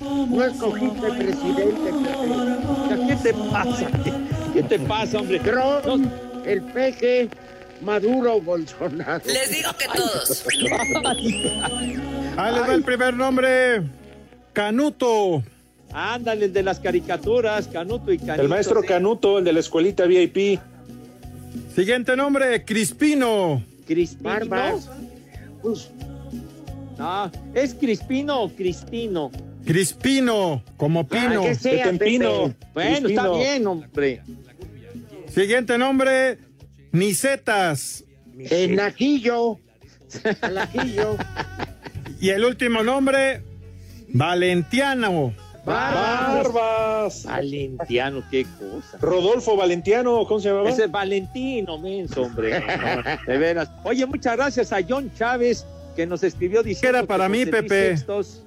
No escogiste presidente. ¿Qué te pasa? ¿Qué, qué te pasa, hombre? Trump, el peje, Maduro, Bolsonaro. Les digo que todos. Ahí les va el primer nombre. Canuto. Ándale, el de las caricaturas, Canuto y Canito. El maestro sí. Canuto, el de la escuelita VIP. Siguiente nombre, Crispino. ¿Crispino? Barbas. Pues, No, ¿es Crispino o Cristino? Crispino, como pino. Ah, que sea. Pepe. Bueno, está bien, hombre. Siguiente nombre, Nicetas. en ajillo. El ajillo. Y el último nombre, Valentiano. Barbas. Valentiano, qué cosa. Rodolfo Valentiano, ¿cómo se llamaba? Ese es Valentino, menso, hombre. No, de veras. Oye, muchas gracias a John Chávez que nos escribió diciendo Era para que mí, Pepe. Sextos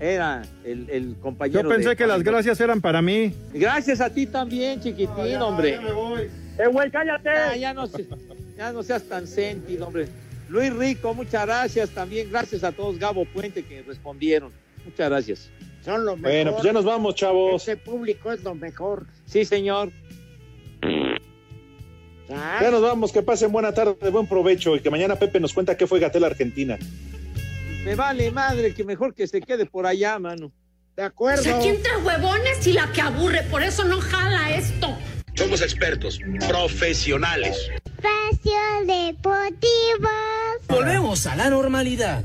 era el, el compañero. Yo pensé de- que las gracias eran para mí. Gracias a ti también, chiquitín, hombre. ¡Eh, güey, cállate! Ya, ya no, se- ya no seas tan sentido, hombre. Luis Rico, muchas gracias también. Gracias a todos, Gabo Puente, que respondieron. Muchas gracias. Son los mejores. Bueno, pues ya nos vamos, chavos. Ese público es lo mejor. Sí, señor. Ya nos vamos, que pasen buena tarde, buen provecho y que mañana Pepe nos cuenta qué fue Gatel Argentina. Me vale madre que mejor que se quede por allá, mano. De acuerdo. Aquí entre huevones y la que aburre, por eso no jala esto. Somos expertos, profesionales. Espacio Deportivo. Volvemos a la normalidad.